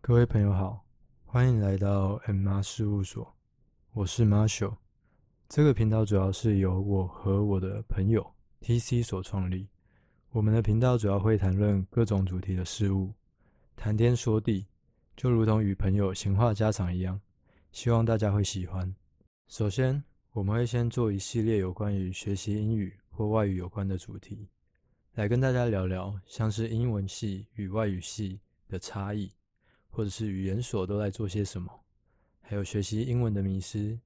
各位朋友好，欢迎来到 M 妈事务所，我是 Marshall。这个频道主要是由我和我的朋友 TC 所创立。我们的频道主要会谈论各种主题的事物，谈天说地，就如同与朋友闲话家常一样。希望大家会喜欢。首先，我们会先做一系列有关于学习英语或外语有关的主题，来跟大家聊聊像是英文系与外语系的差异。或者是语言所都在做些什么，还有学习英文的迷失，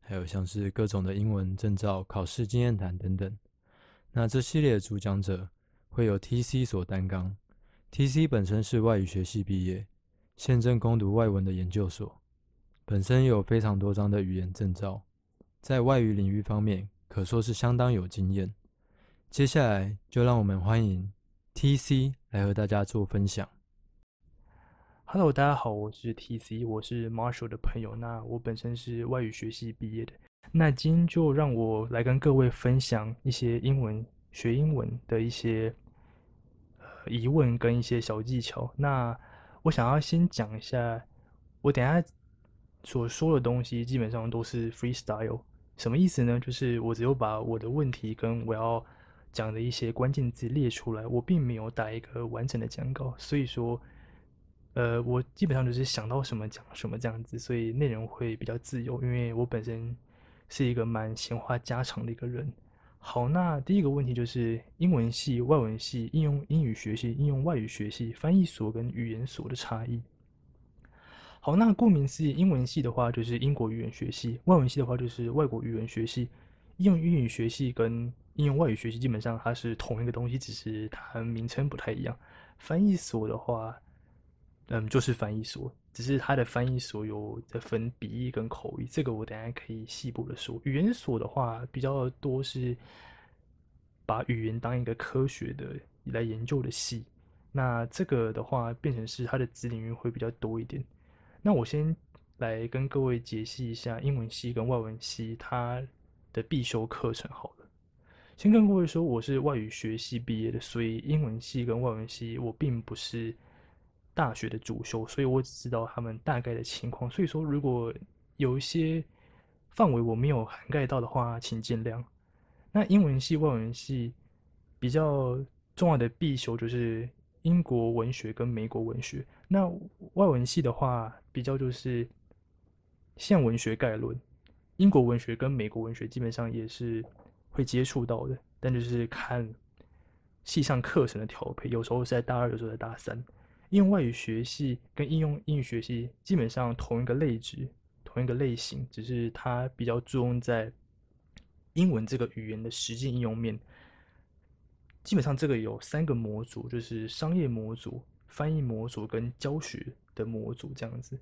还有像是各种的英文证照、考试经验谈等等。那这系列的主讲者会有 T.C 所担纲。T.C 本身是外语学系毕业，现正攻读外文的研究所，本身有非常多张的语言证照，在外语领域方面可说是相当有经验。接下来就让我们欢迎 T.C 来和大家做分享。Hello，大家好，我是 TC，我是 Marshall 的朋友。那我本身是外语学系毕业的。那今天就让我来跟各位分享一些英文学英文的一些疑问跟一些小技巧。那我想要先讲一下，我等下所说的东西基本上都是 freestyle。什么意思呢？就是我只有把我的问题跟我要讲的一些关键字列出来，我并没有打一个完整的讲稿，所以说。呃，我基本上就是想到什么讲什么这样子，所以内容会比较自由，因为我本身是一个蛮闲话家常的一个人。好，那第一个问题就是英文系、外文系、应用英语学系、应用外语学系、翻译所跟语言所的差异。好，那顾名思义，英文系的话就是英国语言学系，外文系的话就是外国语言学系。应用英语学系跟应用外语学系基本上它是同一个东西，只是它名称不太一样。翻译所的话。嗯，就是翻译所，只是它的翻译所有在分笔译跟口译，这个我等下可以细部的说。语言所的话，比较多是把语言当一个科学的来研究的系，那这个的话变成是它的子领域会比较多一点。那我先来跟各位解析一下英文系跟外文系它的必修课程好了。先跟各位说，我是外语学系毕业的，所以英文系跟外文系我并不是。大学的主修，所以我只知道他们大概的情况。所以说，如果有一些范围我没有涵盖到的话，请见谅。那英文系、外文系比较重要的必修就是英国文学跟美国文学。那外文系的话，比较就是现文学概论。英国文学跟美国文学基本上也是会接触到的，但就是看系上课程的调配，有时候是在大二，有时候在大三。应用外语学系跟应用英语学系基本上同一个类值，同一个类型，只是它比较注重在英文这个语言的实际应用面。基本上这个有三个模组，就是商业模组、翻译模组跟教学的模组这样子。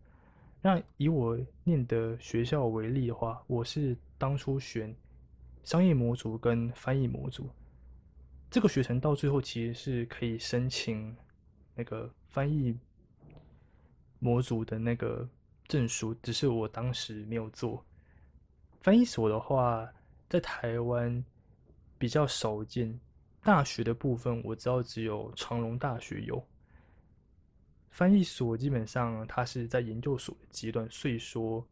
那以我念的学校为例的话，我是当初选商业模组跟翻译模组，这个学程到最后其实是可以申请那个。翻译模组的那个证书，只是我当时没有做。翻译所的话，在台湾比较少见。大学的部分我知道只有长隆大学有。翻译所基本上它是在研究所的阶段，所以说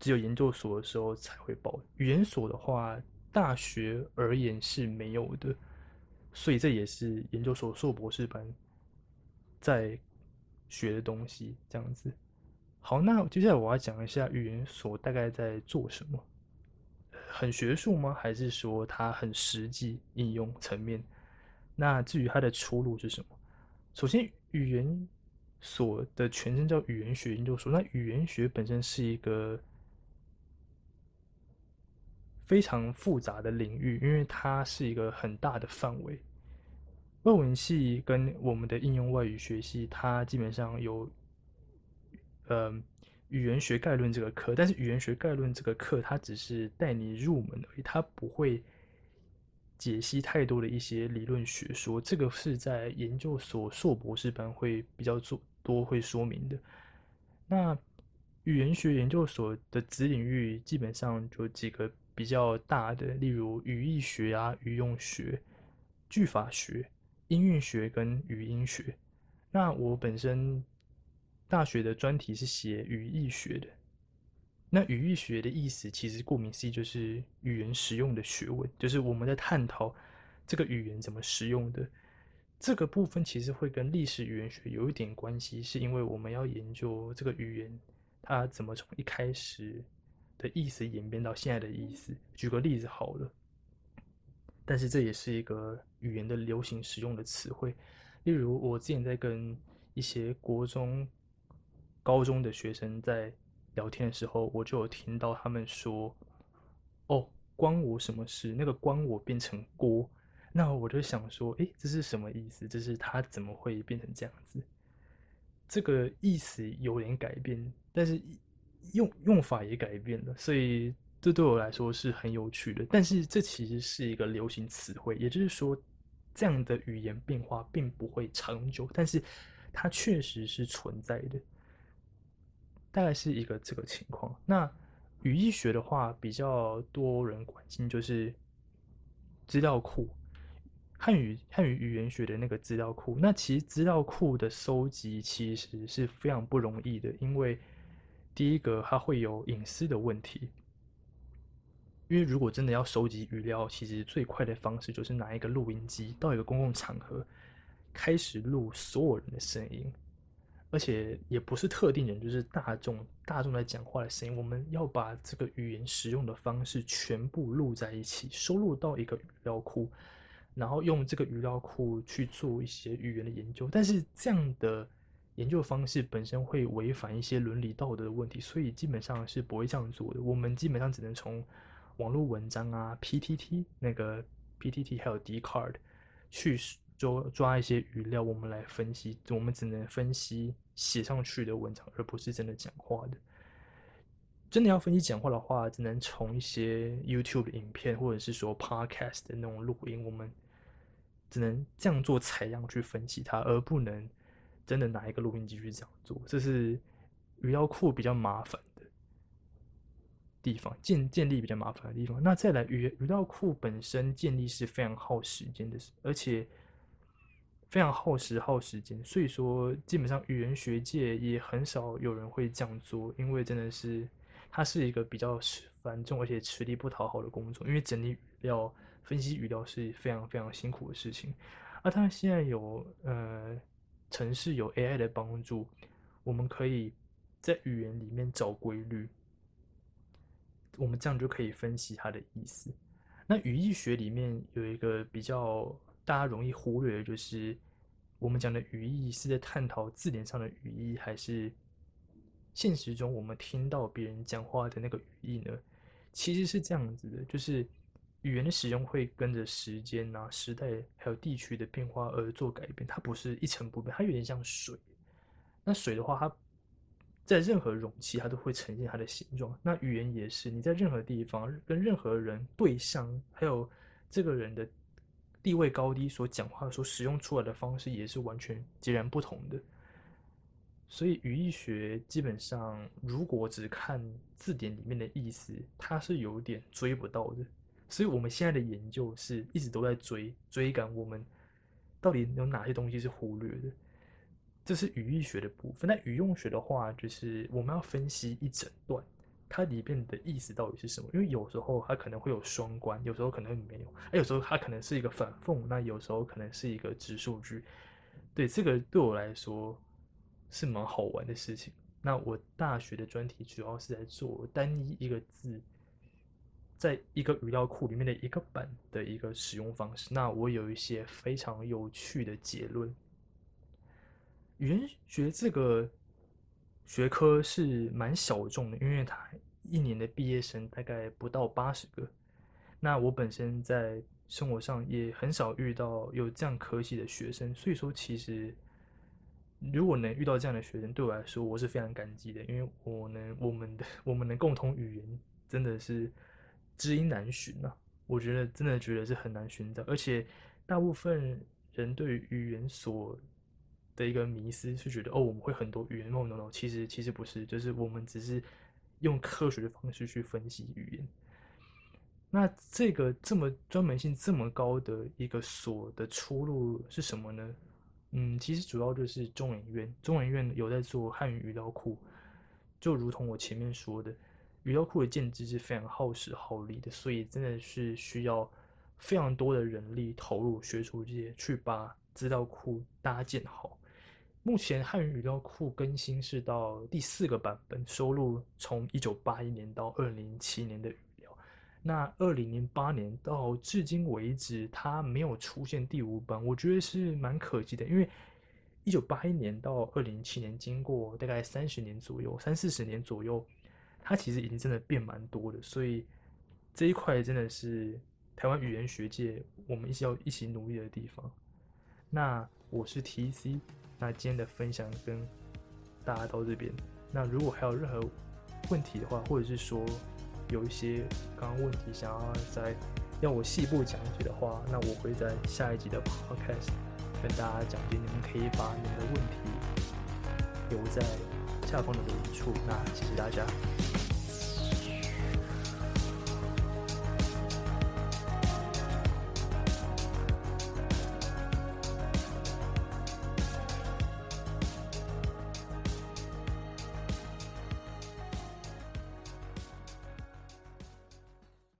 只有研究所的时候才会报。语言所的话，大学而言是没有的，所以这也是研究所硕博士班。在学的东西这样子，好，那接下来我要讲一下语言所大概在做什么，很学术吗？还是说它很实际应用层面？那至于它的出路是什么？首先，语言所的全称叫语言学研究所。那语言学本身是一个非常复杂的领域，因为它是一个很大的范围。外文系跟我们的应用外语学系，它基本上有，呃，语言学概论这个课，但是语言学概论这个课，它只是带你入门而已，它不会解析太多的一些理论学说。这个是在研究所硕博士班会比较做多会说明的。那语言学研究所的子领域基本上就几个比较大的，例如语义学啊、语用学。句法学、音韵学跟语音学。那我本身大学的专题是写语义学的。那语义学的意思，其实顾名思义就是语言使用的学问，就是我们在探讨这个语言怎么使用的。这个部分其实会跟历史语言学有一点关系，是因为我们要研究这个语言它怎么从一开始的意思演变到现在的意思。举个例子好了，但是这也是一个语言的流行使用的词汇。例如，我之前在跟一些国中、高中的学生在聊天的时候，我就有听到他们说：“哦，关我什么事？”那个“关我”变成“锅”。那我就想说，诶，这是什么意思？就是它怎么会变成这样子？这个意思有点改变，但是用用法也改变了，所以这对我来说是很有趣的。但是这其实是一个流行词汇，也就是说，这样的语言变化并不会长久，但是它确实是存在的。大概是一个这个情况。那语义学的话，比较多人关心就是资料库。汉语汉语语言学的那个资料库，那其实资料库的收集其实是非常不容易的，因为第一个它会有隐私的问题。因为如果真的要收集语料，其实最快的方式就是拿一个录音机到一个公共场合，开始录所有人的声音，而且也不是特定人，就是大众大众在讲话的声音。我们要把这个语言使用的方式全部录在一起，收录到一个语料库。然后用这个语料库去做一些语言的研究，但是这样的研究方式本身会违反一些伦理道德的问题，所以基本上是不会这样做的。我们基本上只能从网络文章啊、PTT 那个 PTT 还有 Dcard 去抓抓一些语料，我们来分析。我们只能分析写上去的文章，而不是真的讲话的。真的要分析讲话的话，只能从一些 YouTube 影片，或者是说 Podcast 的那种录音，我们。只能这样做采样去分析它，而不能真的拿一个录音机去这样做。这是语料库比较麻烦的地方，建建立比较麻烦的地方。那再来语语料库本身建立是非常耗时间的，而且非常耗时耗时间。所以说，基本上语言学界也很少有人会这样做，因为真的是它是一个比较繁重而且吃力不讨好的工作，因为整理语料。分析语料是非常非常辛苦的事情，而它现在有呃，城市有 AI 的帮助，我们可以在语言里面找规律，我们这样就可以分析它的意思。那语义学里面有一个比较大家容易忽略的，就是我们讲的语义是在探讨字典上的语义，还是现实中我们听到别人讲话的那个语义呢？其实是这样子的，就是。语言的使用会跟着时间啊、时代还有地区的变化而做改变，它不是一成不变，它有点像水。那水的话，它在任何容器它都会呈现它的形状。那语言也是，你在任何地方跟任何人对象，还有这个人的地位高低所讲话所使用出来的方式也是完全截然不同的。所以语义学基本上，如果只看字典里面的意思，它是有点追不到的。所以，我们现在的研究是一直都在追追赶我们到底有哪些东西是忽略的。这是语义学的部分。那语用学的话，就是我们要分析一整段它里面的意思到底是什么。因为有时候它可能会有双关，有时候可能没有，哎，有时候它可能是一个反讽，那有时候可能是一个直数据。对这个对我来说是蛮好玩的事情。那我大学的专题主要是在做单一一个字。在一个语料库里面的一个版的一个使用方式，那我有一些非常有趣的结论。语言学这个学科是蛮小众的，因为它一年的毕业生大概不到八十个。那我本身在生活上也很少遇到有这样科系的学生，所以说其实如果能遇到这样的学生，对我来说我是非常感激的，因为我能我们的我们能共同语言真的是。知音难寻呐，我觉得真的觉得是很难寻找，而且大部分人对于语言所的一个迷思是觉得哦，我们会很多语言，no no no，其实其实不是，就是我们只是用科学的方式去分析语言。那这个这么专门性这么高的一个所的出路是什么呢？嗯，其实主要就是中研院，中研院有在做汉语语料库，就如同我前面说的，语料库的建制是非常耗时耗力的，所以真的是需要非常多的人力投入学术界去把资料库搭建好。目前汉语语料库更新是到第四个版本，收录从一九八一年到二零零七年的语料。那二零零八年到至今为止，它没有出现第五版，我觉得是蛮可惜的。因为一九八一年到二零零七年，经过大概三十年左右、三四十年左右，它其实已经真的变蛮多的。所以这一块真的是台湾语言学界我们一起要一起努力的地方。那我是 TC。那今天的分享跟大家到这边。那如果还有任何问题的话，或者是说有一些刚刚问题想要再要我细部讲解的话，那我会在下一集的 podcast 跟大家讲解。你们可以把你们的问题留在下方的留言处。那谢谢大家。